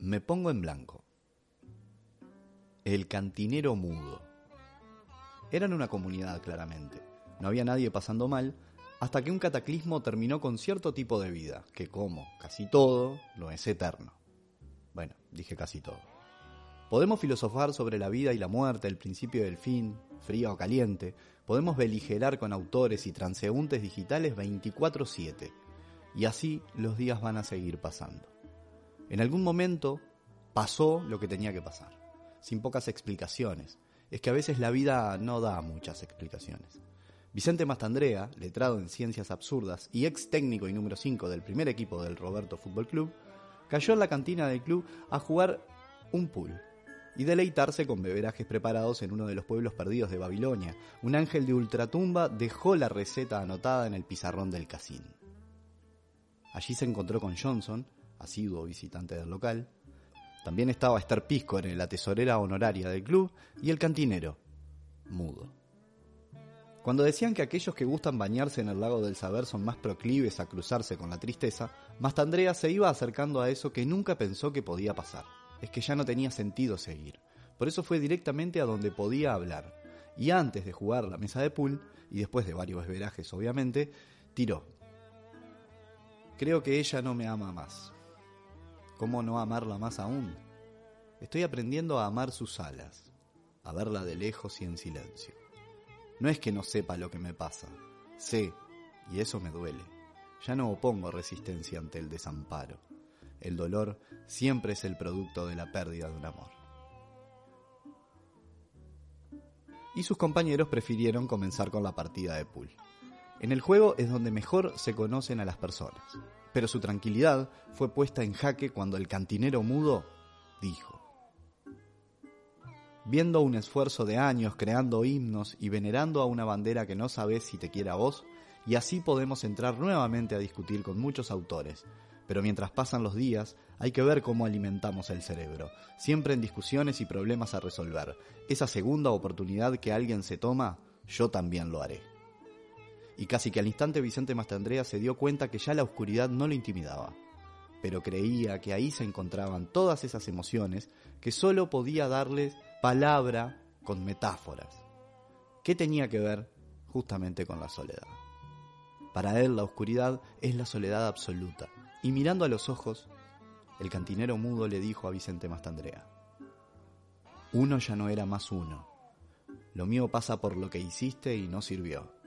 Me pongo en blanco. El cantinero mudo. Eran una comunidad, claramente. No había nadie pasando mal, hasta que un cataclismo terminó con cierto tipo de vida, que como casi todo, no es eterno. Bueno, dije casi todo. Podemos filosofar sobre la vida y la muerte, el principio del fin, fría o caliente. Podemos beligerar con autores y transeúntes digitales 24/7. Y así los días van a seguir pasando. En algún momento pasó lo que tenía que pasar, sin pocas explicaciones. Es que a veces la vida no da muchas explicaciones. Vicente Mastandrea, letrado en ciencias absurdas y ex técnico y número 5 del primer equipo del Roberto Fútbol Club, cayó en la cantina del club a jugar un pool y deleitarse con beberajes preparados en uno de los pueblos perdidos de Babilonia. Un ángel de ultratumba dejó la receta anotada en el pizarrón del casino. Allí se encontró con Johnson, asiduo visitante del local. También estaba Esther en la tesorera honoraria del club, y el cantinero, mudo. Cuando decían que aquellos que gustan bañarse en el lago del saber son más proclives a cruzarse con la tristeza, Mastandrea se iba acercando a eso que nunca pensó que podía pasar. Es que ya no tenía sentido seguir. Por eso fue directamente a donde podía hablar. Y antes de jugar la mesa de pool, y después de varios verajes obviamente, tiró. Creo que ella no me ama más. ¿Cómo no amarla más aún? Estoy aprendiendo a amar sus alas, a verla de lejos y en silencio. No es que no sepa lo que me pasa, sé, y eso me duele. Ya no opongo resistencia ante el desamparo. El dolor siempre es el producto de la pérdida de un amor. Y sus compañeros prefirieron comenzar con la partida de pool. En el juego es donde mejor se conocen a las personas pero su tranquilidad fue puesta en jaque cuando el cantinero mudo dijo, viendo un esfuerzo de años creando himnos y venerando a una bandera que no sabes si te quiere a vos, y así podemos entrar nuevamente a discutir con muchos autores. Pero mientras pasan los días, hay que ver cómo alimentamos el cerebro, siempre en discusiones y problemas a resolver. Esa segunda oportunidad que alguien se toma, yo también lo haré y casi que al instante Vicente Mastandrea se dio cuenta que ya la oscuridad no lo intimidaba, pero creía que ahí se encontraban todas esas emociones que solo podía darles palabra con metáforas. ¿Qué tenía que ver justamente con la soledad? Para él la oscuridad es la soledad absoluta, y mirando a los ojos, el cantinero mudo le dijo a Vicente Mastandrea, uno ya no era más uno, lo mío pasa por lo que hiciste y no sirvió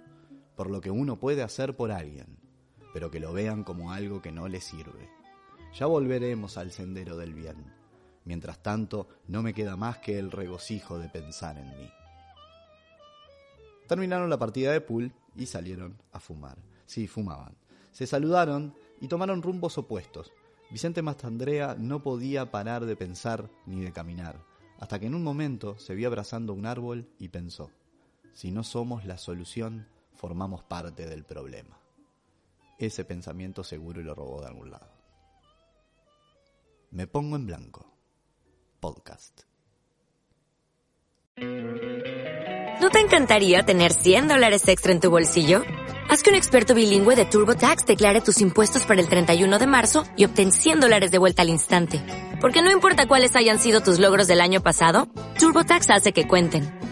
por lo que uno puede hacer por alguien, pero que lo vean como algo que no le sirve. Ya volveremos al sendero del bien. Mientras tanto, no me queda más que el regocijo de pensar en mí. Terminaron la partida de pool y salieron a fumar. Sí, fumaban. Se saludaron y tomaron rumbos opuestos. Vicente Mastandrea no podía parar de pensar ni de caminar, hasta que en un momento se vio abrazando un árbol y pensó, si no somos la solución, formamos parte del problema. Ese pensamiento seguro lo robó de algún lado. Me pongo en blanco. Podcast. ¿No te encantaría tener 100 dólares extra en tu bolsillo? Haz que un experto bilingüe de TurboTax declare tus impuestos para el 31 de marzo y obtén 100 dólares de vuelta al instante. Porque no importa cuáles hayan sido tus logros del año pasado, TurboTax hace que cuenten